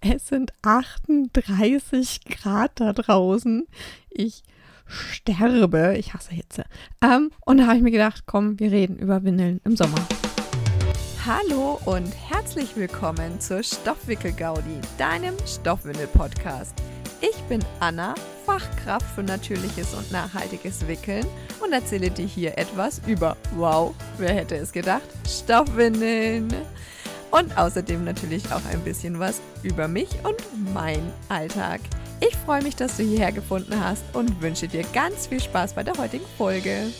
Es sind 38 Grad da draußen. Ich sterbe. Ich hasse Hitze. Ähm, und da habe ich mir gedacht, komm, wir reden über Windeln im Sommer. Hallo und herzlich willkommen zur Stoffwickel-Gaudi, deinem Stoffwindel-Podcast. Ich bin Anna, Fachkraft für natürliches und nachhaltiges Wickeln und erzähle dir hier etwas über, wow, wer hätte es gedacht, Stoffwindeln. Und außerdem natürlich auch ein bisschen was über mich und mein Alltag. Ich freue mich, dass du hierher gefunden hast und wünsche dir ganz viel Spaß bei der heutigen Folge.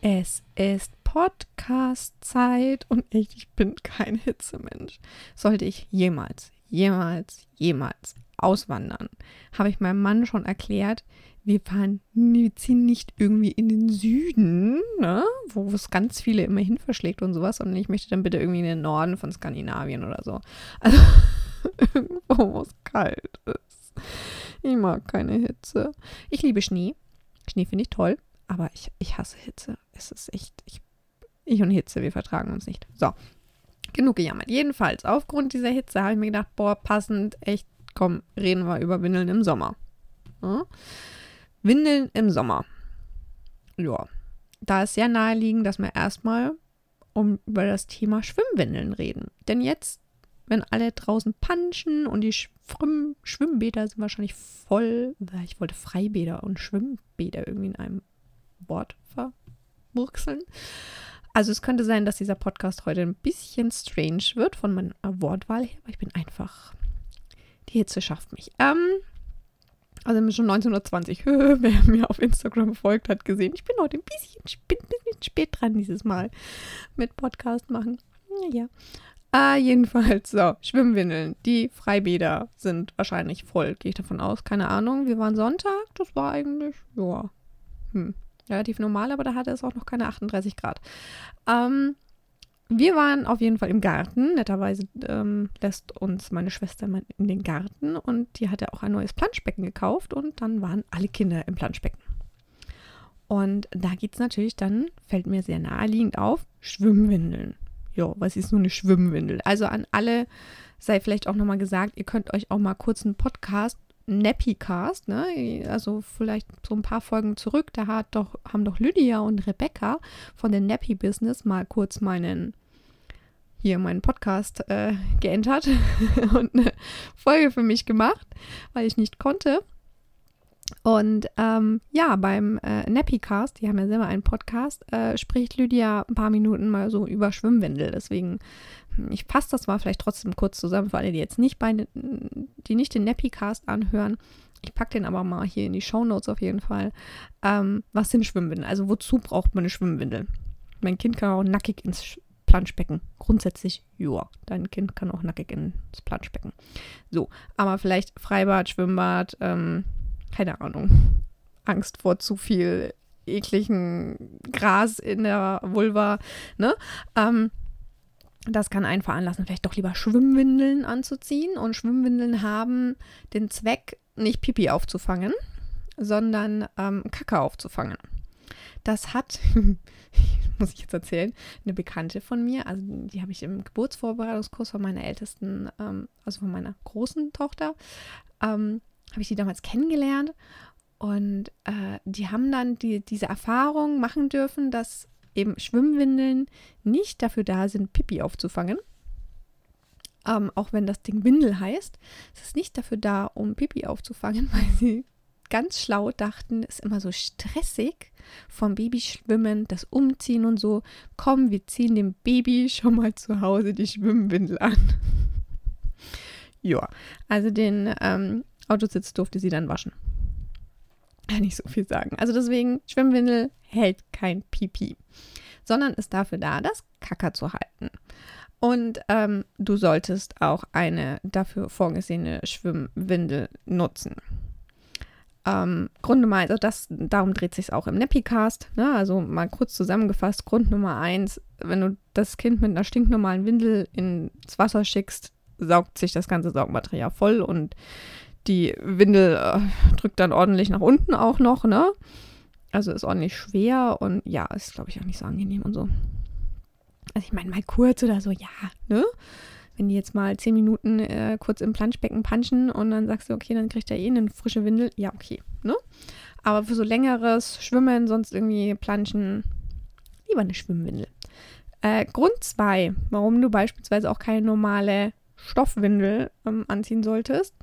Es ist Podcast-Zeit und ich, ich bin kein Hitzemensch. Sollte ich jemals, jemals, jemals auswandern, habe ich meinem Mann schon erklärt, wir fahren, wir ziehen nicht irgendwie in den Süden, ne, wo es ganz viele immer hin verschlägt und sowas, sondern ich möchte dann bitte irgendwie in den Norden von Skandinavien oder so. Also irgendwo, wo es kalt ist. Ich mag keine Hitze. Ich liebe Schnee. Schnee finde ich toll, aber ich, ich hasse Hitze. Es ist echt, ich, ich und Hitze, wir vertragen uns nicht. So, genug gejammert. Jedenfalls, aufgrund dieser Hitze habe ich mir gedacht, boah, passend, echt, komm, reden wir über Windeln im Sommer. Ja? Windeln im Sommer. Ja, da ist sehr naheliegend, dass wir erstmal um über das Thema Schwimmwindeln reden. Denn jetzt, wenn alle draußen panschen und die Schwimm Schwimmbäder sind wahrscheinlich voll, ich wollte Freibäder und Schwimmbäder irgendwie in einem Wort verwurzeln. Also es könnte sein, dass dieser Podcast heute ein bisschen strange wird von meiner Wortwahl her, aber ich bin einfach, die Hitze schafft mich. Ähm, also schon 1920, wer mir auf Instagram folgt, hat gesehen, ich bin heute ein bisschen, bin ein spät dran dieses Mal mit Podcast machen. Naja. Ah, jedenfalls, so, Schwimmwindeln. Die Freibäder sind wahrscheinlich voll, gehe ich davon aus. Keine Ahnung. Wir waren Sonntag, das war eigentlich, ja, hm, relativ normal, aber da hatte es auch noch keine 38 Grad. Ähm, wir waren auf jeden Fall im Garten. Netterweise ähm, lässt uns meine Schwester in den Garten und die hatte auch ein neues Planschbecken gekauft und dann waren alle Kinder im Planschbecken. Und da geht es natürlich dann, fällt mir sehr naheliegend auf, Schwimmwindeln. Ja, was ist nur eine Schwimmwindel? Also an alle sei vielleicht auch nochmal gesagt, ihr könnt euch auch mal kurz einen Podcast Nappycast, ne? Also vielleicht so ein paar Folgen zurück, da hat doch, haben doch Lydia und Rebecca von den Nappy Business mal kurz meinen hier meinen Podcast äh, geändert und eine Folge für mich gemacht, weil ich nicht konnte. Und ähm, ja, beim äh, Nappycast, die haben ja selber einen Podcast, äh, spricht Lydia ein paar Minuten mal so über Schwimmwindel. Deswegen, hm, ich fasse das mal vielleicht trotzdem kurz zusammen für alle, die jetzt nicht bei, die nicht den Nappycast anhören. Ich packe den aber mal hier in die Show Notes auf jeden Fall. Ähm, was sind Schwimmwindeln? Also wozu braucht man eine Schwimmwindel? Mein Kind kann auch nackig ins Planschbecken. Grundsätzlich, ja, dein Kind kann auch nackig ins Planschbecken. So, aber vielleicht Freibad, Schwimmbad, ähm, keine Ahnung. Angst vor zu viel ekligen Gras in der Vulva, ne? Ähm, das kann einen veranlassen, vielleicht doch lieber Schwimmwindeln anzuziehen. Und Schwimmwindeln haben den Zweck, nicht Pipi aufzufangen, sondern ähm, Kacke aufzufangen. Das hat, muss ich jetzt erzählen, eine Bekannte von mir, also die habe ich im Geburtsvorbereitungskurs von meiner ältesten, ähm, also von meiner großen Tochter, ähm, habe ich die damals kennengelernt. Und äh, die haben dann die, diese Erfahrung machen dürfen, dass eben Schwimmwindeln nicht dafür da sind, Pipi aufzufangen. Ähm, auch wenn das Ding Windel heißt. Es ist nicht dafür da, um Pipi aufzufangen, weil sie ganz schlau dachten, ist immer so stressig vom Babyschwimmen, das Umziehen und so. Komm, wir ziehen dem Baby schon mal zu Hause die Schwimmwindel an. ja, also den ähm, Autositz durfte sie dann waschen. Kann nicht so viel sagen. Also deswegen, Schwimmwindel hält kein Pipi, sondern ist dafür da, das Kacker zu halten. Und ähm, du solltest auch eine dafür vorgesehene Schwimmwindel nutzen. Ähm, Grund Nummer eins, also das, darum dreht sich auch im Nappycast. Ne? Also mal kurz zusammengefasst, Grund Nummer eins, wenn du das Kind mit einer stinknormalen Windel ins Wasser schickst, saugt sich das ganze Saugmaterial voll und die Windel äh, drückt dann ordentlich nach unten auch noch, ne? Also ist ordentlich schwer und ja, ist glaube ich auch nicht so angenehm und so. Also ich meine mal kurz oder so, ja, ne? Wenn die jetzt mal zehn Minuten äh, kurz im Planschbecken punchen und dann sagst du, okay, dann kriegt er eh eine frische Windel, ja, okay, ne? Aber für so längeres Schwimmen, sonst irgendwie planschen, lieber eine Schwimmwindel. Äh, Grund 2, warum du beispielsweise auch keine normale Stoffwindel ähm, anziehen solltest,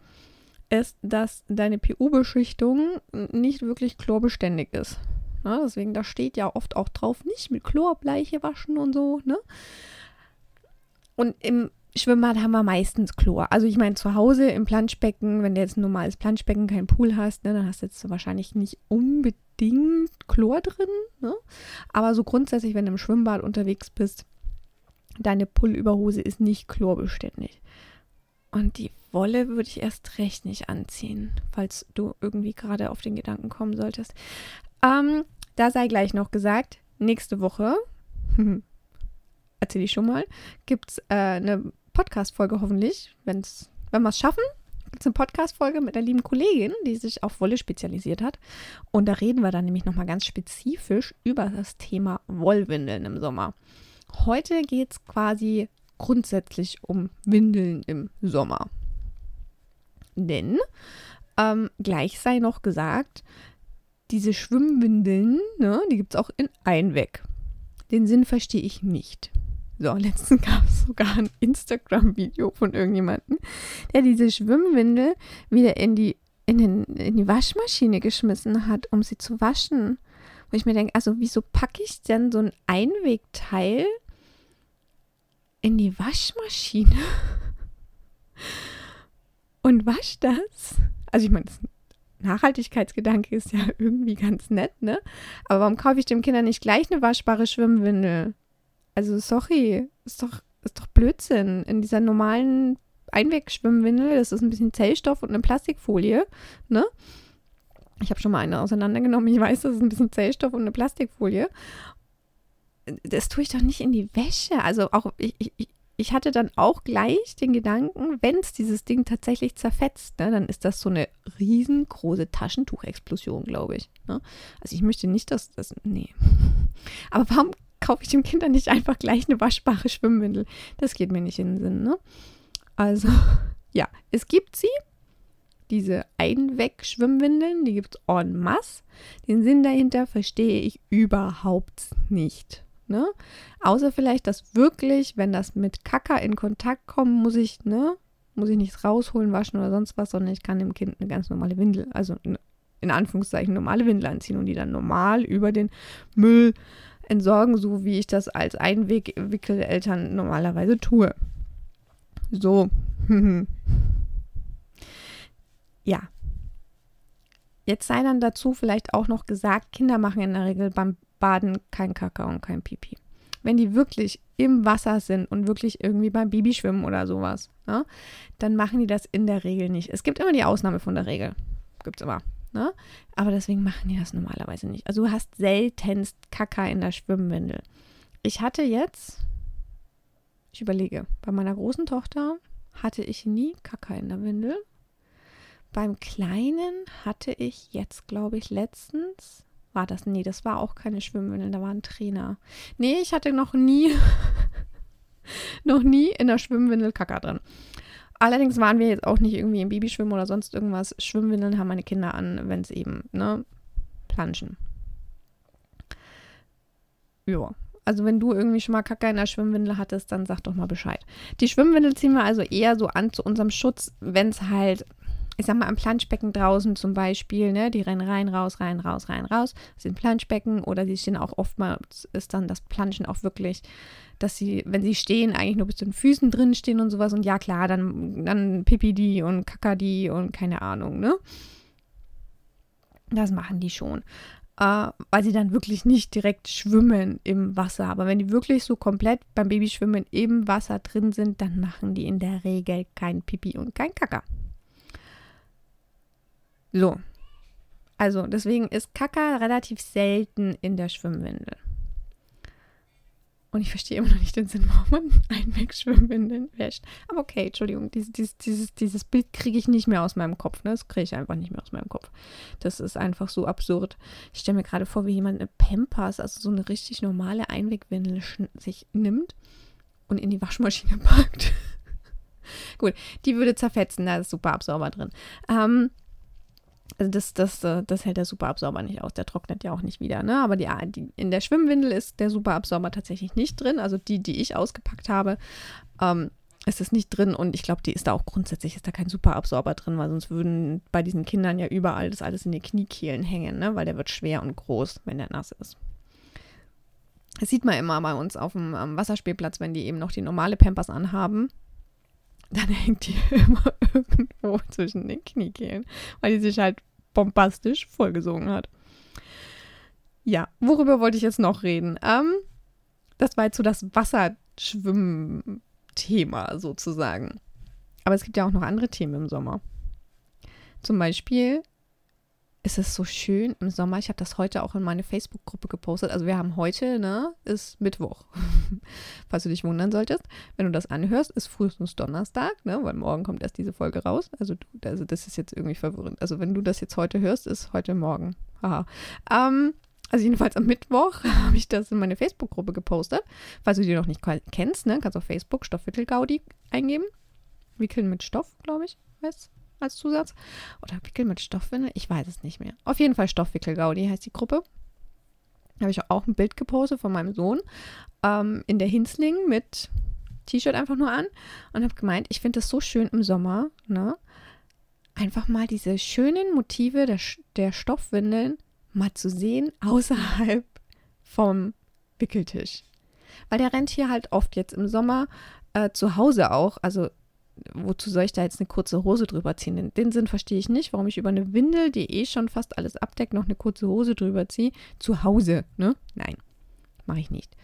ist, dass deine PU-Beschichtung nicht wirklich chlorbeständig ist. Ja, deswegen, da steht ja oft auch drauf, nicht mit Chlorbleiche waschen und so, ne? Und im Schwimmbad haben wir meistens Chlor. Also ich meine, zu Hause im Planschbecken, wenn du jetzt ein normales Planschbecken, kein Pool hast, ne, dann hast du jetzt wahrscheinlich nicht unbedingt Chlor drin. Ne? Aber so grundsätzlich, wenn du im Schwimmbad unterwegs bist, deine Pulloverhose ist nicht chlorbeständig. Und die Wolle würde ich erst recht nicht anziehen, falls du irgendwie gerade auf den Gedanken kommen solltest. Ähm, da sei gleich noch gesagt, nächste Woche, erzähle ich schon mal, gibt es äh, eine Podcast-Folge hoffentlich, wenn's, wenn wir es schaffen. Gibt es eine Podcast-Folge mit einer lieben Kollegin, die sich auf Wolle spezialisiert hat. Und da reden wir dann nämlich nochmal ganz spezifisch über das Thema Wollwindeln im Sommer. Heute geht es quasi grundsätzlich um Windeln im Sommer. Denn ähm, gleich sei noch gesagt, diese Schwimmwindeln, ne, die gibt es auch in Einweg. Den Sinn verstehe ich nicht. So, letztens gab es sogar ein Instagram-Video von irgendjemandem, der diese Schwimmwindel wieder in die, in, den, in die Waschmaschine geschmissen hat, um sie zu waschen. Wo ich mir denke, also wieso packe ich denn so ein Einwegteil in die Waschmaschine und wasche das? Also ich meine, das Nachhaltigkeitsgedanke ist ja irgendwie ganz nett, ne? Aber warum kaufe ich dem Kinder nicht gleich eine waschbare Schwimmwindel? Also sorry, ist doch, ist doch Blödsinn. In dieser normalen Einwegschwimmwindel, das ist ein bisschen Zellstoff und eine Plastikfolie, ne? Ich habe schon mal eine auseinandergenommen. Ich weiß, das ist ein bisschen Zellstoff und eine Plastikfolie. Das tue ich doch nicht in die Wäsche. Also auch ich, ich, ich hatte dann auch gleich den Gedanken, wenn es dieses Ding tatsächlich zerfetzt, ne, dann ist das so eine riesengroße Taschentuchexplosion, glaube ich. Ne? Also ich möchte nicht, dass das. Nee. Aber warum kaufe ich dem Kind dann nicht einfach gleich eine waschbare Schwimmwindel. Das geht mir nicht in den Sinn, ne? Also, ja, es gibt sie, diese Einweg-Schwimmwindeln, die gibt es en masse. Den Sinn dahinter verstehe ich überhaupt nicht. Ne? Außer vielleicht, dass wirklich, wenn das mit Kaka in Kontakt kommt, muss ich, ne, muss ich nichts rausholen, waschen oder sonst was, sondern ich kann dem Kind eine ganz normale Windel, also in Anführungszeichen normale Windel anziehen und die dann normal über den Müll entsorgen, so wie ich das als Einwickeleltern normalerweise tue. So. ja. Jetzt sei dann dazu vielleicht auch noch gesagt, Kinder machen in der Regel beim Baden kein Kakao und kein Pipi. Wenn die wirklich im Wasser sind und wirklich irgendwie beim Babyschwimmen oder sowas, ne, dann machen die das in der Regel nicht. Es gibt immer die Ausnahme von der Regel. Gibt es immer. Ne? Aber deswegen machen die das normalerweise nicht. Also du hast seltenst Kaka in der Schwimmwindel. Ich hatte jetzt, ich überlege, bei meiner großen Tochter hatte ich nie Kaka in der Windel. Beim Kleinen hatte ich jetzt, glaube ich, letztens, war das, nee, das war auch keine Schwimmwindel, da war ein Trainer. Nee, ich hatte noch nie, noch nie in der Schwimmwindel Kaka drin. Allerdings waren wir jetzt auch nicht irgendwie im Babyschwimmen oder sonst irgendwas. Schwimmwindeln haben meine Kinder an, wenn es eben, ne, planschen. Ja. Also wenn du irgendwie schon mal Kacke in der Schwimmwindel hattest, dann sag doch mal Bescheid. Die Schwimmwindel ziehen wir also eher so an zu unserem Schutz, wenn es halt, ich sag mal, am Planschbecken draußen zum Beispiel, ne, die rennen rein, raus, rein, raus, rein, raus, sind Planschbecken oder die stehen auch oftmals, ist dann das Planschen auch wirklich dass sie, wenn sie stehen, eigentlich nur bis zu den Füßen drin stehen und sowas. Und ja, klar, dann, dann Pipi die und Kakadi und keine Ahnung, ne? Das machen die schon. Äh, weil sie dann wirklich nicht direkt schwimmen im Wasser. Aber wenn die wirklich so komplett beim Babyschwimmen im Wasser drin sind, dann machen die in der Regel kein Pipi und kein Kaka. So. Also deswegen ist Kaka relativ selten in der Schwimmwindel. Und ich verstehe immer noch nicht den Sinn, warum man Einwegschwimmwindeln wäscht. Aber okay, Entschuldigung, dieses, dieses, dieses, dieses Bild kriege ich nicht mehr aus meinem Kopf. Ne? Das kriege ich einfach nicht mehr aus meinem Kopf. Das ist einfach so absurd. Ich stelle mir gerade vor, wie jemand eine Pampers, also so eine richtig normale Einwegwindel sich nimmt und in die Waschmaschine packt. Gut, die würde zerfetzen, da ist Superabsauber drin. Ähm, also das, das, äh, das hält der Superabsauber nicht aus, der trocknet ja auch nicht wieder. Ne? Aber die, die, in der Schwimmwindel ist der Superabsauber tatsächlich nicht drin. Also die, die ich ausgepackt habe, ähm, ist es nicht drin. Und ich glaube, die ist da auch grundsätzlich, ist da kein Superabsauber drin, weil sonst würden bei diesen Kindern ja überall das alles in die Kniekehlen hängen, ne? weil der wird schwer und groß, wenn der nass ist. Das sieht man immer bei uns auf dem Wasserspielplatz, wenn die eben noch die normale Pampers anhaben dann hängt die immer irgendwo zwischen den Kniekehlen, weil die sich halt bombastisch vollgesogen hat. Ja, worüber wollte ich jetzt noch reden? Ähm, das war jetzt so das Wasserschwimmen-Thema sozusagen. Aber es gibt ja auch noch andere Themen im Sommer. Zum Beispiel ist es so schön im Sommer. Ich habe das heute auch in meine Facebook-Gruppe gepostet. Also wir haben heute, ne, ist Mittwoch. Falls du dich wundern solltest. Wenn du das anhörst, ist frühestens Donnerstag, ne, weil morgen kommt erst diese Folge raus. Also, du, also das ist jetzt irgendwie verwirrend. Also wenn du das jetzt heute hörst, ist heute Morgen. Haha. Ähm, also jedenfalls am Mittwoch habe ich das in meine Facebook-Gruppe gepostet. Falls du die noch nicht kennst, ne, kannst du auf Facebook Stoffwickel-Gaudi eingeben. Wickeln mit Stoff, glaube ich, heißt als Zusatz. Oder Wickel mit Stoffwindel? Ich weiß es nicht mehr. Auf jeden Fall Stoffwickel-Gaudi heißt die Gruppe. Da habe ich auch ein Bild gepostet von meinem Sohn ähm, in der Hinsling mit T-Shirt einfach nur an und habe gemeint, ich finde das so schön im Sommer, ne? Einfach mal diese schönen Motive der, der Stoffwindeln mal zu sehen außerhalb vom Wickeltisch. Weil der rennt hier halt oft jetzt im Sommer äh, zu Hause auch, also wozu soll ich da jetzt eine kurze Hose drüber ziehen? Den, den Sinn verstehe ich nicht, warum ich über eine Windel, die eh schon fast alles abdeckt, noch eine kurze Hose drüber ziehe. Zu Hause, ne? Nein, mache ich nicht.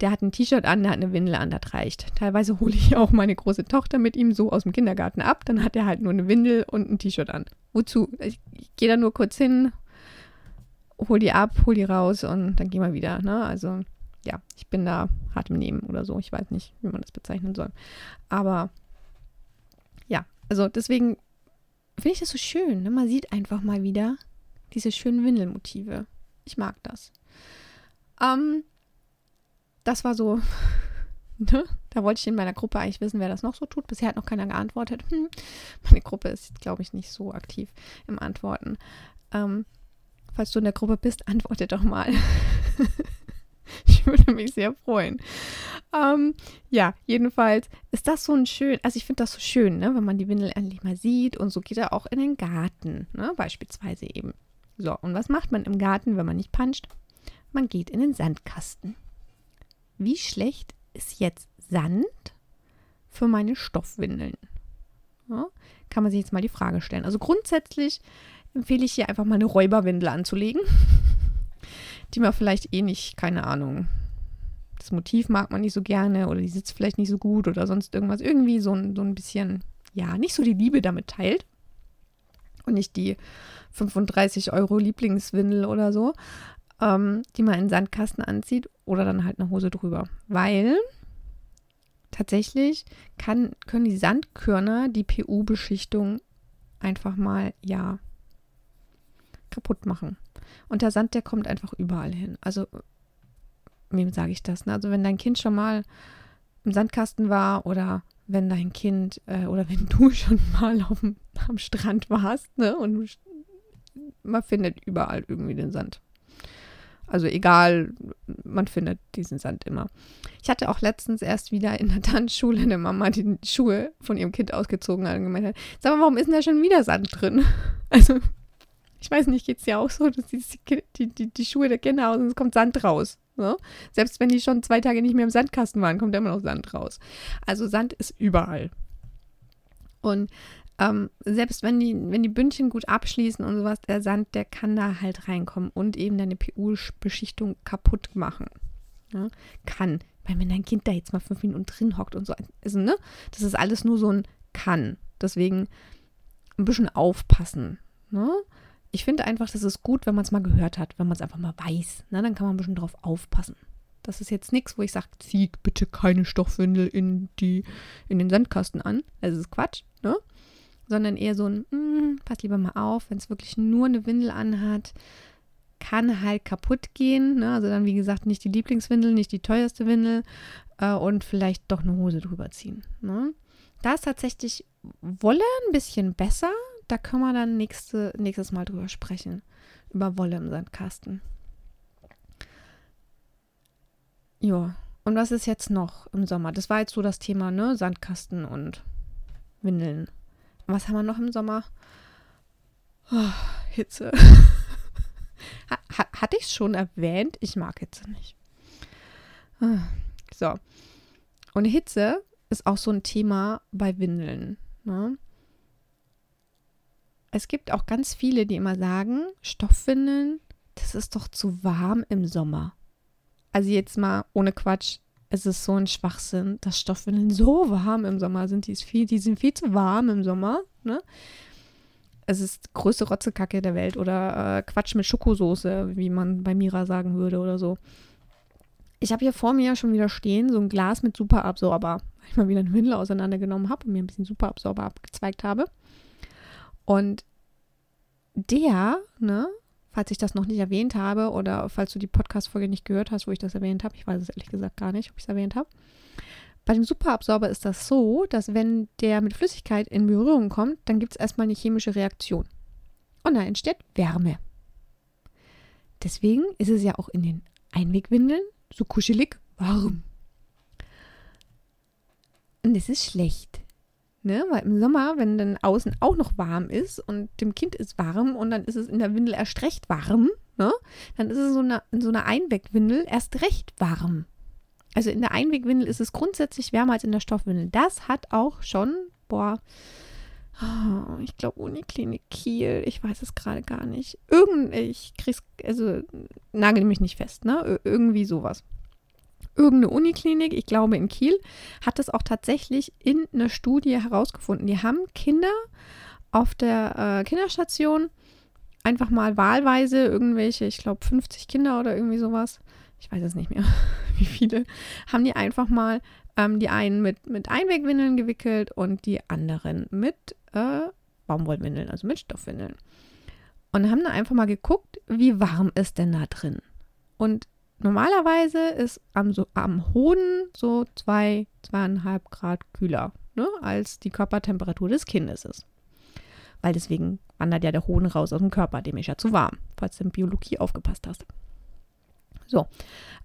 Der hat ein T-Shirt an, der hat eine Windel an, das reicht. Teilweise hole ich auch meine große Tochter mit ihm so aus dem Kindergarten ab, dann hat er halt nur eine Windel und ein T-Shirt an. Wozu? Ich, ich gehe da nur kurz hin, hol die ab, hol die raus und dann gehen wir wieder, ne? Also ja, ich bin da hart im Nehmen oder so. Ich weiß nicht, wie man das bezeichnen soll. Aber also deswegen finde ich das so schön. Ne? Man sieht einfach mal wieder diese schönen Windelmotive. Ich mag das. Ähm, das war so, ne? Da wollte ich in meiner Gruppe eigentlich wissen, wer das noch so tut. Bisher hat noch keiner geantwortet. Hm, meine Gruppe ist, glaube ich, nicht so aktiv im Antworten. Ähm, falls du in der Gruppe bist, antworte doch mal. Ich würde mich sehr freuen. Ähm, ja, jedenfalls ist das so ein schön, also ich finde das so schön, ne, wenn man die Windel endlich mal sieht und so geht er auch in den Garten, ne, beispielsweise eben. So, und was macht man im Garten, wenn man nicht puncht? Man geht in den Sandkasten. Wie schlecht ist jetzt Sand für meine Stoffwindeln? Ja, kann man sich jetzt mal die Frage stellen. Also grundsätzlich empfehle ich hier einfach mal eine Räuberwindel anzulegen die man vielleicht eh nicht, keine Ahnung. Das Motiv mag man nicht so gerne oder die sitzt vielleicht nicht so gut oder sonst irgendwas. Irgendwie so ein, so ein bisschen, ja, nicht so die Liebe damit teilt. Und nicht die 35 Euro Lieblingswindel oder so, ähm, die man in Sandkasten anzieht oder dann halt eine Hose drüber. Weil tatsächlich kann, können die Sandkörner die PU-Beschichtung einfach mal, ja, kaputt machen. Und der Sand, der kommt einfach überall hin. Also, wem sage ich das? Ne? Also, wenn dein Kind schon mal im Sandkasten war oder wenn dein Kind äh, oder wenn du schon mal auf dem, am Strand warst, ne? Und man findet überall irgendwie den Sand. Also egal, man findet diesen Sand immer. Ich hatte auch letztens erst wieder in der Tanzschule eine Mama die Schuhe von ihrem Kind ausgezogen hat und gemeint hat, sag mal, warum ist denn da schon wieder Sand drin? Also ich weiß nicht, geht es ja auch so, dass die, die, die, die Schuhe der Kinder aus und es kommt Sand raus. Ne? Selbst wenn die schon zwei Tage nicht mehr im Sandkasten waren, kommt immer noch Sand raus. Also Sand ist überall. Und ähm, selbst wenn die, wenn die Bündchen gut abschließen und sowas, der Sand, der kann da halt reinkommen und eben deine PU-Beschichtung kaputt machen. Ja? Kann. Weil wenn dein Kind da jetzt mal fünf Minuten drin hockt und so, also, ne? Das ist alles nur so ein kann. Deswegen ein bisschen aufpassen. Ne? Ich finde einfach, das ist gut, wenn man es mal gehört hat, wenn man es einfach mal weiß. Na, dann kann man ein bisschen drauf aufpassen. Das ist jetzt nichts, wo ich sage, zieh bitte keine Stoffwindel in, die, in den Sandkasten an. Das ist Quatsch, ne? Sondern eher so ein, mm, pass lieber mal auf, wenn es wirklich nur eine Windel anhat, kann halt kaputt gehen. Ne? Also dann, wie gesagt, nicht die Lieblingswindel, nicht die teuerste Windel äh, und vielleicht doch eine Hose drüber ziehen. Ne? Da ist tatsächlich Wolle ein bisschen besser. Da können wir dann nächste, nächstes Mal drüber sprechen. Über Wolle im Sandkasten. Ja, und was ist jetzt noch im Sommer? Das war jetzt so das Thema, ne? Sandkasten und Windeln. Was haben wir noch im Sommer? Oh, Hitze. ha, hatte ich schon erwähnt? Ich mag Hitze nicht. Ah, so. Und Hitze ist auch so ein Thema bei Windeln. Ne? Es gibt auch ganz viele, die immer sagen, Stoffwindeln, das ist doch zu warm im Sommer. Also jetzt mal ohne Quatsch, es ist so ein Schwachsinn, dass Stoffwindeln so warm im Sommer sind. Die, viel, die sind viel zu warm im Sommer. Ne? Es ist größte Rotzekacke der Welt oder äh, Quatsch mit Schokosoße, wie man bei Mira sagen würde oder so. Ich habe hier vor mir schon wieder stehen, so ein Glas mit Superabsorber, weil ich mal wieder eine Windel auseinandergenommen habe und mir ein bisschen Superabsorber abgezweigt habe. Und der, ne, falls ich das noch nicht erwähnt habe oder falls du die Podcast-Folge nicht gehört hast, wo ich das erwähnt habe, ich weiß es ehrlich gesagt gar nicht, ob ich es erwähnt habe. Bei dem Superabsorber ist das so, dass wenn der mit Flüssigkeit in Berührung kommt, dann gibt es erstmal eine chemische Reaktion. Und da entsteht Wärme. Deswegen ist es ja auch in den Einwegwindeln so kuschelig warm. Und es ist schlecht. Ne? Weil im Sommer, wenn dann außen auch noch warm ist und dem Kind ist warm und dann ist es in der Windel erst recht warm, ne? dann ist es so eine, in so einer Einwegwindel erst recht warm. Also in der Einwegwindel ist es grundsätzlich wärmer als in der Stoffwindel. Das hat auch schon, boah, oh, ich glaube Uniklinik Kiel, ich weiß es gerade gar nicht. Irgend, ich krieg's, also nagel mich nicht fest, ne? irgendwie sowas irgendeine Uniklinik, ich glaube in Kiel, hat es auch tatsächlich in einer Studie herausgefunden. Die haben Kinder auf der äh, Kinderstation einfach mal wahlweise irgendwelche, ich glaube 50 Kinder oder irgendwie sowas, ich weiß es nicht mehr, wie viele, haben die einfach mal ähm, die einen mit, mit Einwegwindeln gewickelt und die anderen mit äh, Baumwollwindeln, also mit Stoffwindeln. Und haben dann einfach mal geguckt, wie warm ist denn da drin. Und normalerweise ist am, so, am Hoden so zwei, zweieinhalb Grad kühler, ne, als die Körpertemperatur des Kindes ist. Weil deswegen wandert ja der Hoden raus aus dem Körper, dem ist ja zu warm, falls du in Biologie aufgepasst hast. So.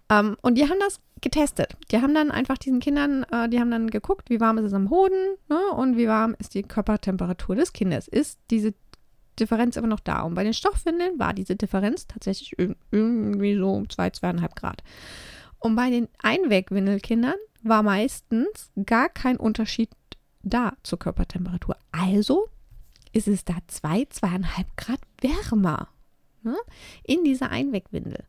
Ähm, und die haben das getestet. Die haben dann einfach diesen Kindern, äh, die haben dann geguckt, wie warm ist es am Hoden ne, und wie warm ist die Körpertemperatur des Kindes. Ist diese Differenz immer noch da. Und bei den Stoffwindeln war diese Differenz tatsächlich irgendwie so 2, zwei, 2,5 Grad. Und bei den Einwegwindelkindern war meistens gar kein Unterschied da zur Körpertemperatur. Also ist es da 2, zwei, 2,5 Grad wärmer ne, in dieser Einwegwindel.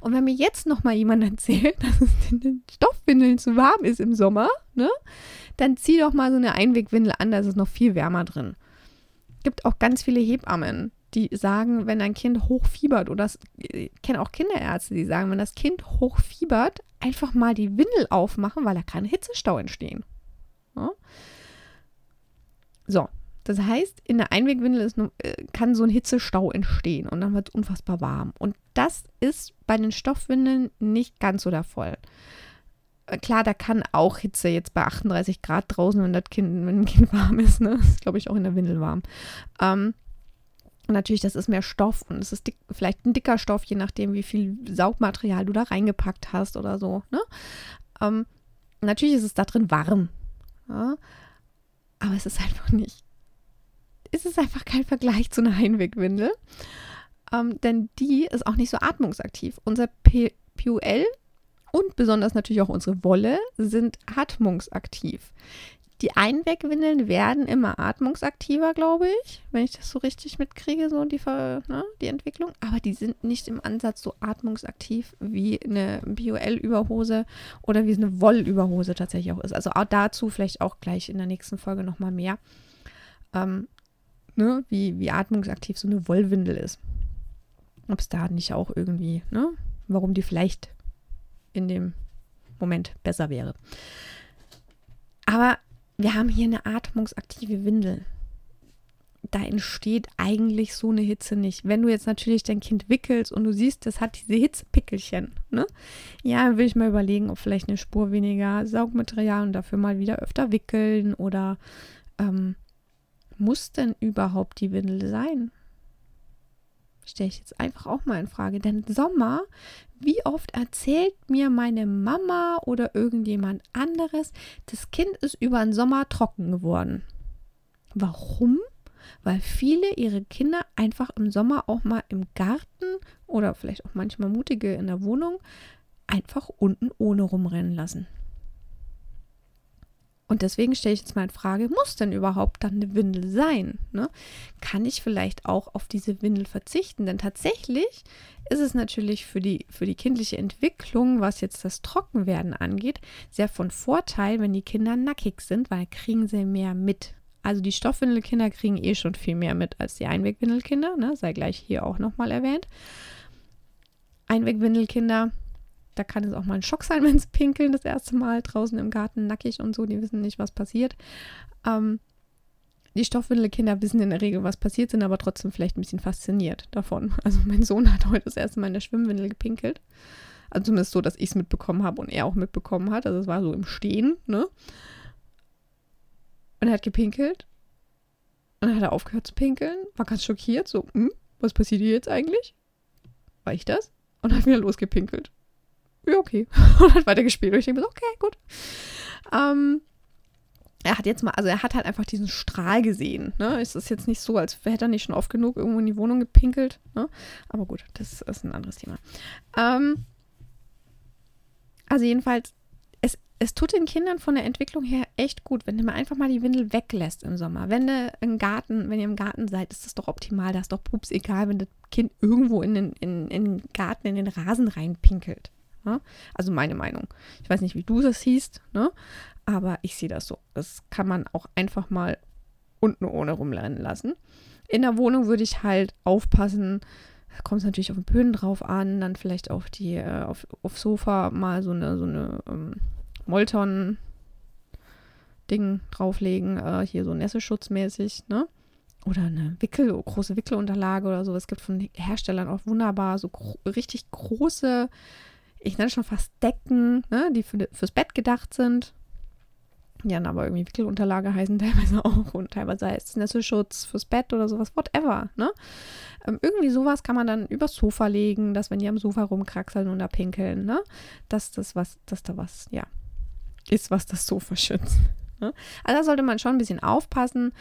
Und wenn mir jetzt noch mal jemand erzählt, dass es in den Stoffwindeln zu warm ist im Sommer, ne, dann zieh doch mal so eine Einwegwindel an, da ist es noch viel wärmer drin gibt auch ganz viele Hebammen, die sagen, wenn ein Kind hochfiebert, oder ich kenne auch Kinderärzte, die sagen, wenn das Kind hochfiebert, einfach mal die Windel aufmachen, weil da kann Hitzestau entstehen. Ja? So, das heißt, in der Einwegwindel ist, äh, kann so ein Hitzestau entstehen und dann wird es unfassbar warm. Und das ist bei den Stoffwindeln nicht ganz so der Fall klar, da kann auch Hitze jetzt bei 38 Grad draußen, wenn das Kind, wenn ein Kind warm ist, ne? Das ist, glaube ich, auch in der Windel warm. Ähm, natürlich, das ist mehr Stoff und es ist dick, vielleicht ein dicker Stoff, je nachdem, wie viel Saugmaterial du da reingepackt hast oder so. Ne? Ähm, natürlich ist es da drin warm. Ja? Aber es ist einfach nicht. Es ist einfach kein Vergleich zu einer Einwegwindel. Ähm, denn die ist auch nicht so atmungsaktiv. Unser P PUL und besonders natürlich auch unsere Wolle sind atmungsaktiv. Die Einwegwindeln werden immer atmungsaktiver, glaube ich, wenn ich das so richtig mitkriege, so die, ne, die Entwicklung. Aber die sind nicht im Ansatz so atmungsaktiv wie eine BOL-Überhose oder wie es eine Wollüberhose tatsächlich auch ist. Also auch dazu vielleicht auch gleich in der nächsten Folge nochmal mehr, ähm, ne, wie, wie atmungsaktiv so eine Wollwindel ist. Ob es da nicht auch irgendwie, ne, warum die vielleicht in dem Moment besser wäre. Aber wir haben hier eine atmungsaktive Windel. da entsteht eigentlich so eine Hitze nicht. Wenn du jetzt natürlich dein Kind wickelst und du siehst, das hat diese Hitzepickelchen, ne? Ja, will ich mal überlegen, ob vielleicht eine Spur weniger Saugmaterial und dafür mal wieder öfter wickeln oder ähm, muss denn überhaupt die Windel sein? Stelle ich jetzt einfach auch mal in Frage. Denn Sommer, wie oft erzählt mir meine Mama oder irgendjemand anderes, das Kind ist über den Sommer trocken geworden. Warum? weil viele ihre Kinder einfach im Sommer auch mal im Garten oder vielleicht auch manchmal mutige in der Wohnung einfach unten ohne rumrennen lassen. Und deswegen stelle ich jetzt mal in Frage, muss denn überhaupt dann eine Windel sein? Ne? Kann ich vielleicht auch auf diese Windel verzichten? Denn tatsächlich ist es natürlich für die, für die kindliche Entwicklung, was jetzt das Trockenwerden angeht, sehr von Vorteil, wenn die Kinder nackig sind, weil kriegen sie mehr mit. Also die Stoffwindelkinder kriegen eh schon viel mehr mit als die Einwegwindelkinder, ne? sei gleich hier auch nochmal erwähnt. Einwegwindelkinder, da kann es auch mal ein Schock sein, wenn sie pinkeln das erste Mal draußen im Garten nackig und so, die wissen nicht, was passiert. Ähm, die Stoffwindelkinder wissen in der Regel, was passiert, sind aber trotzdem vielleicht ein bisschen fasziniert davon. Also mein Sohn hat heute das erste Mal in der Schwimmwindel gepinkelt. Also zumindest so, dass ich es mitbekommen habe und er auch mitbekommen hat. Also es war so im Stehen, ne? Und er hat gepinkelt. Und dann hat er aufgehört zu pinkeln, war ganz schockiert, so, hm, was passiert hier jetzt eigentlich? War ich das? Und hat wieder losgepinkelt. Ja, okay. Und hat weiter gespielt. Und ich denke mir so, okay, gut. Ähm, er hat jetzt mal, also er hat halt einfach diesen Strahl gesehen. Ne? Es ist jetzt nicht so, als hätte er nicht schon oft genug irgendwo in die Wohnung gepinkelt. Ne? Aber gut, das ist ein anderes Thema. Ähm, also jedenfalls es tut den Kindern von der Entwicklung her echt gut, wenn man einfach mal die Windel weglässt im Sommer. Wenn du im Garten, wenn ihr im Garten seid, ist das doch optimal. Da ist doch pups egal, wenn das Kind irgendwo in den, in, in den Garten, in den Rasen reinpinkelt. Ja? Also meine Meinung. Ich weiß nicht, wie du das siehst, ne? aber ich sehe das so. Das kann man auch einfach mal unten ohne rumrennen lassen. In der Wohnung würde ich halt aufpassen, kommt es natürlich auf den Böden drauf an, dann vielleicht auf die, äh, auf, aufs Sofa mal so eine, so eine ähm, Molton Ding drauflegen, äh, hier so Nässeschutzmäßig, ne? Oder eine Wickel, große Wickelunterlage oder so. Es gibt von Herstellern auch wunderbar so gro richtig große, ich nenne schon fast Decken, ne? die für, fürs Bett gedacht sind. Dann aber irgendwie Wickelunterlage heißen teilweise auch und teilweise heißt es Nesselschutz fürs Bett oder sowas, whatever, ne? Ähm, irgendwie sowas kann man dann übers Sofa legen, dass wenn die am Sofa rumkraxeln und da pinkeln, ne? Dass das was, dass da was, ja, ist, was das Sofa schützt. Ne? Also da sollte man schon ein bisschen aufpassen.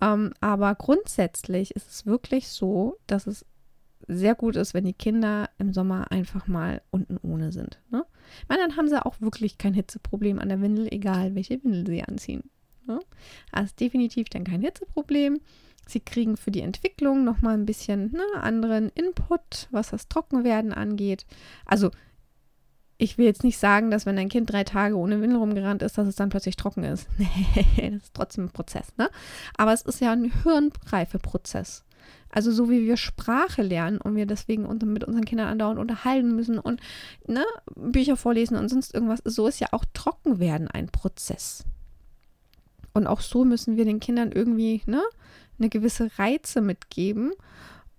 Ähm, aber grundsätzlich ist es wirklich so, dass es sehr gut ist, wenn die Kinder im Sommer einfach mal unten ohne sind. Ne? Ich meine, dann haben sie auch wirklich kein Hitzeproblem an der Windel, egal welche Windel sie anziehen. Ne? Also definitiv dann kein Hitzeproblem. Sie kriegen für die Entwicklung nochmal ein bisschen ne, anderen Input, was das Trockenwerden angeht. Also ich will jetzt nicht sagen, dass wenn dein Kind drei Tage ohne Windel rumgerannt ist, dass es dann plötzlich trocken ist. Nee, das ist trotzdem ein Prozess, ne? Aber es ist ja ein Hirnreifeprozess. Also so wie wir Sprache lernen und wir deswegen mit unseren Kindern andauernd unterhalten müssen und ne, Bücher vorlesen und sonst irgendwas, so ist ja auch Trockenwerden ein Prozess. Und auch so müssen wir den Kindern irgendwie ne, eine gewisse Reize mitgeben,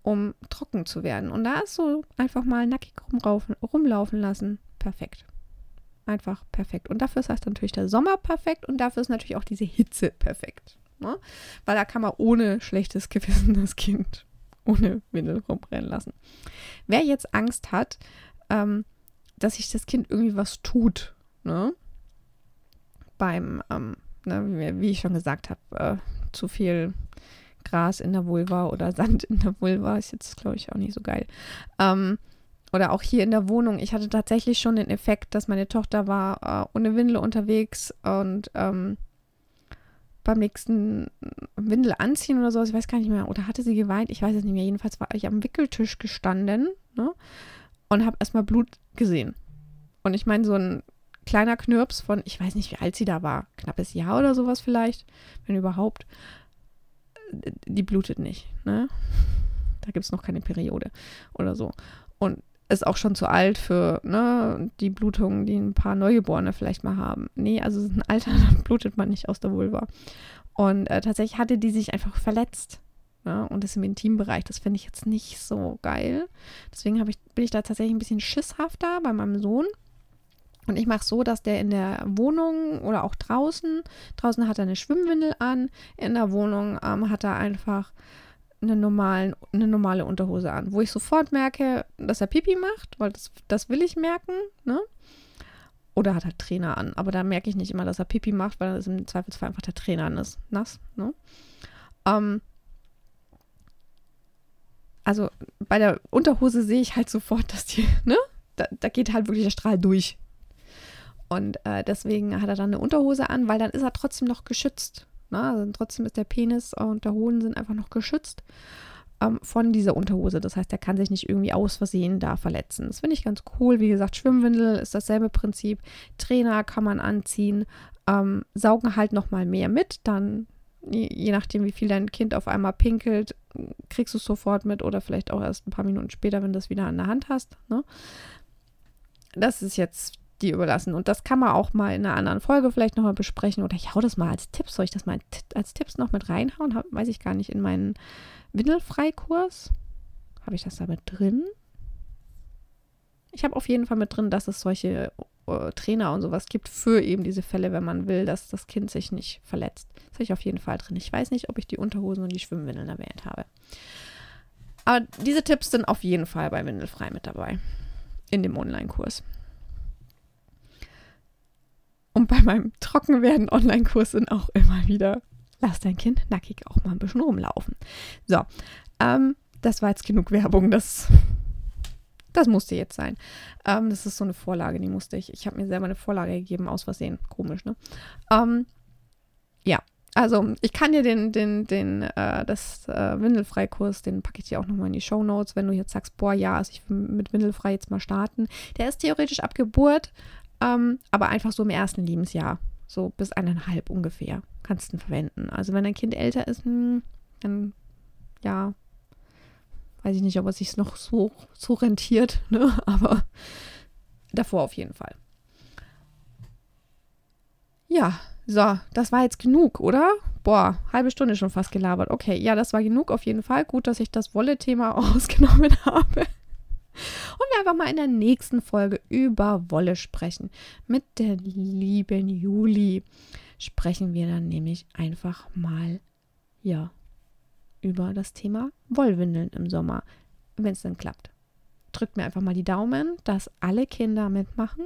um trocken zu werden. Und da ist so einfach mal nackig rumlaufen lassen perfekt. Einfach perfekt. Und dafür ist natürlich der Sommer perfekt und dafür ist natürlich auch diese Hitze perfekt. Ne? Weil da kann man ohne schlechtes Gewissen das Kind ohne Windel rumrennen lassen. Wer jetzt Angst hat, ähm, dass sich das Kind irgendwie was tut, ne? beim, ähm, ne, wie ich schon gesagt habe, äh, zu viel Gras in der Vulva oder Sand in der Vulva ist jetzt, glaube ich, auch nicht so geil. Ähm, oder auch hier in der Wohnung. Ich hatte tatsächlich schon den Effekt, dass meine Tochter war äh, ohne Windel unterwegs und ähm, beim nächsten Windel anziehen oder sowas, ich weiß gar nicht mehr, oder hatte sie geweint, ich weiß es nicht mehr. Jedenfalls war ich am Wickeltisch gestanden ne, und habe erstmal Blut gesehen. Und ich meine, so ein kleiner Knirps von, ich weiß nicht, wie alt sie da war, knappes Jahr oder sowas vielleicht, wenn überhaupt, die blutet nicht. Ne? Da gibt es noch keine Periode oder so. Und ist auch schon zu alt für ne, die Blutungen, die ein paar Neugeborene vielleicht mal haben. Nee, also ein Alter, dann blutet man nicht aus der Vulva. Und äh, tatsächlich hatte die sich einfach verletzt. Ja, und das im Intimbereich, das finde ich jetzt nicht so geil. Deswegen ich, bin ich da tatsächlich ein bisschen schisshafter bei meinem Sohn. Und ich mache so, dass der in der Wohnung oder auch draußen, draußen hat er eine Schwimmwindel an, in der Wohnung ähm, hat er einfach eine, normalen, eine normale Unterhose an, wo ich sofort merke, dass er Pipi macht, weil das, das will ich merken, ne? Oder hat halt Trainer an, aber da merke ich nicht immer, dass er Pipi macht, weil das im Zweifelsfall einfach der Trainer ist, nass, ne? Ähm, also bei der Unterhose sehe ich halt sofort, dass die, ne? Da, da geht halt wirklich der Strahl durch. Und äh, deswegen hat er dann eine Unterhose an, weil dann ist er trotzdem noch geschützt. Ne? Also trotzdem ist der Penis und der Hoden sind einfach noch geschützt ähm, von dieser Unterhose. Das heißt, er kann sich nicht irgendwie aus Versehen da verletzen. Das finde ich ganz cool. Wie gesagt, Schwimmwindel ist dasselbe Prinzip. Trainer kann man anziehen, ähm, saugen halt noch mal mehr mit. Dann, je, je nachdem, wie viel dein Kind auf einmal pinkelt, kriegst du es sofort mit oder vielleicht auch erst ein paar Minuten später, wenn du es wieder an der Hand hast. Ne? Das ist jetzt die überlassen. Und das kann man auch mal in einer anderen Folge vielleicht nochmal besprechen. Oder ich hau das mal als Tipps. Soll ich das mal als Tipps noch mit reinhauen? Hab, weiß ich gar nicht. In meinen Windelfreikurs habe ich das da mit drin? Ich habe auf jeden Fall mit drin, dass es solche äh, Trainer und sowas gibt für eben diese Fälle, wenn man will, dass das Kind sich nicht verletzt. Das habe ich auf jeden Fall drin. Ich weiß nicht, ob ich die Unterhosen und die Schwimmwindeln erwähnt habe. Aber diese Tipps sind auf jeden Fall bei Windelfrei mit dabei. In dem Online-Kurs. Und bei meinem Trockenwerden Online-Kurs sind auch immer wieder, lass dein Kind nackig auch mal ein bisschen rumlaufen. So, ähm, das war jetzt genug Werbung. Das, das musste jetzt sein. Ähm, das ist so eine Vorlage, die musste ich. Ich habe mir selber eine Vorlage gegeben, aus Versehen. Komisch, ne? Ähm, ja, also ich kann dir den, den, den, äh, das äh, Windelfreikurs, den packe ich dir auch nochmal in die Show Notes, wenn du jetzt sagst, boah, ja, also ich will mit Windelfrei jetzt mal starten. Der ist theoretisch ab Geburt ähm, aber einfach so im ersten Lebensjahr, so bis eineinhalb ungefähr, kannst du ihn verwenden. Also wenn dein Kind älter ist, hm, dann ja, weiß ich nicht, ob es sich noch so, so rentiert, ne? aber davor auf jeden Fall. Ja, so, das war jetzt genug, oder? Boah, halbe Stunde schon fast gelabert. Okay, ja, das war genug auf jeden Fall. Gut, dass ich das Wolle-Thema ausgenommen habe und wir einfach mal in der nächsten Folge über Wolle sprechen. Mit der lieben Juli sprechen wir dann nämlich einfach mal, ja, über das Thema Wollwindeln im Sommer, wenn es dann klappt. Drückt mir einfach mal die Daumen, dass alle Kinder mitmachen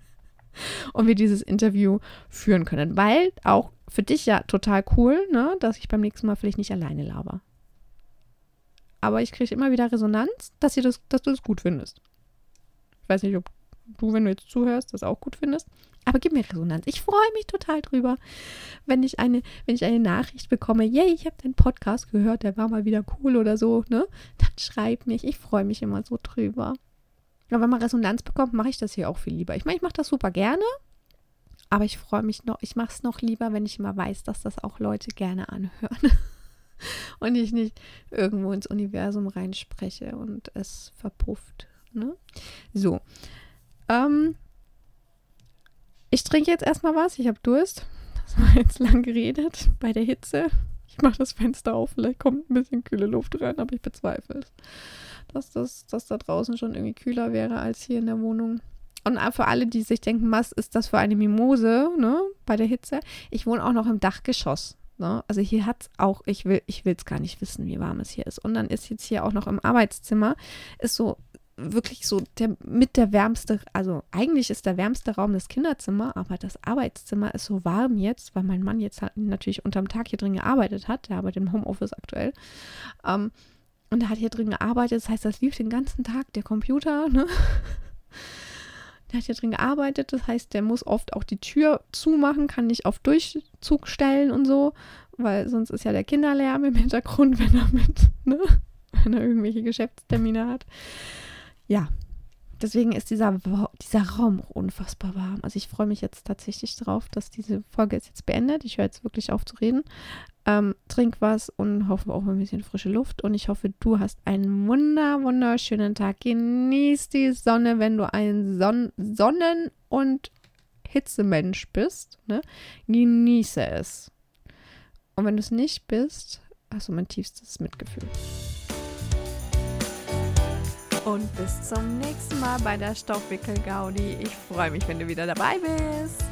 und wir dieses Interview führen können. Weil auch für dich ja total cool, ne, dass ich beim nächsten Mal vielleicht nicht alleine laber aber ich kriege immer wieder Resonanz, dass, ihr das, dass du das gut findest. Ich weiß nicht, ob du, wenn du jetzt zuhörst, das auch gut findest. Aber gib mir Resonanz. Ich freue mich total drüber, wenn ich eine, wenn ich eine Nachricht bekomme, yay, ich habe den Podcast gehört, der war mal wieder cool oder so, ne? Dann schreib mich. Ich freue mich immer so drüber. Aber wenn man Resonanz bekommt, mache ich das hier auch viel lieber. Ich meine, ich mache das super gerne, aber ich freue mich noch, ich mache es noch lieber, wenn ich immer weiß, dass das auch Leute gerne anhören. und ich nicht irgendwo ins Universum reinspreche und es verpufft. Ne? So. Ähm, ich trinke jetzt erstmal was. Ich habe Durst. Das war jetzt lang geredet bei der Hitze. Ich mache das Fenster auf. Vielleicht kommt ein bisschen kühle Luft rein, aber ich bezweifle es. Dass, das, dass da draußen schon irgendwie kühler wäre als hier in der Wohnung. Und für alle, die sich denken, was ist das für eine Mimose, ne, bei der Hitze? Ich wohne auch noch im Dachgeschoss. Ne? Also hier hat es auch, ich will, ich will es gar nicht wissen, wie warm es hier ist. Und dann ist jetzt hier auch noch im Arbeitszimmer, ist so wirklich so der mit der wärmste, also eigentlich ist der wärmste Raum das Kinderzimmer, aber das Arbeitszimmer ist so warm jetzt, weil mein Mann jetzt halt natürlich unterm Tag hier drin gearbeitet hat, der arbeitet im Homeoffice aktuell. Ähm, und er hat hier drin gearbeitet, das heißt, das lief den ganzen Tag, der Computer, ne? Der hat hier drin gearbeitet, das heißt, der muss oft auch die Tür zumachen, kann nicht auf Durchzug stellen und so, weil sonst ist ja der Kinderlärm im Hintergrund, wenn er mit, ne, wenn er irgendwelche Geschäftstermine hat. Ja, deswegen ist dieser, dieser Raum auch unfassbar warm. Also ich freue mich jetzt tatsächlich drauf, dass diese Folge ist jetzt beendet. Ich höre jetzt wirklich auf zu reden. Ähm, trink was und hoffe auch ein bisschen frische Luft. Und ich hoffe, du hast einen wunder, wunderschönen Tag. Genieß die Sonne, wenn du ein Son Sonnen- und Hitzemensch bist. Ne? Genieße es. Und wenn du es nicht bist, hast du mein tiefstes Mitgefühl. Und bis zum nächsten Mal bei der Stoffwickel-Gaudi. Ich freue mich, wenn du wieder dabei bist.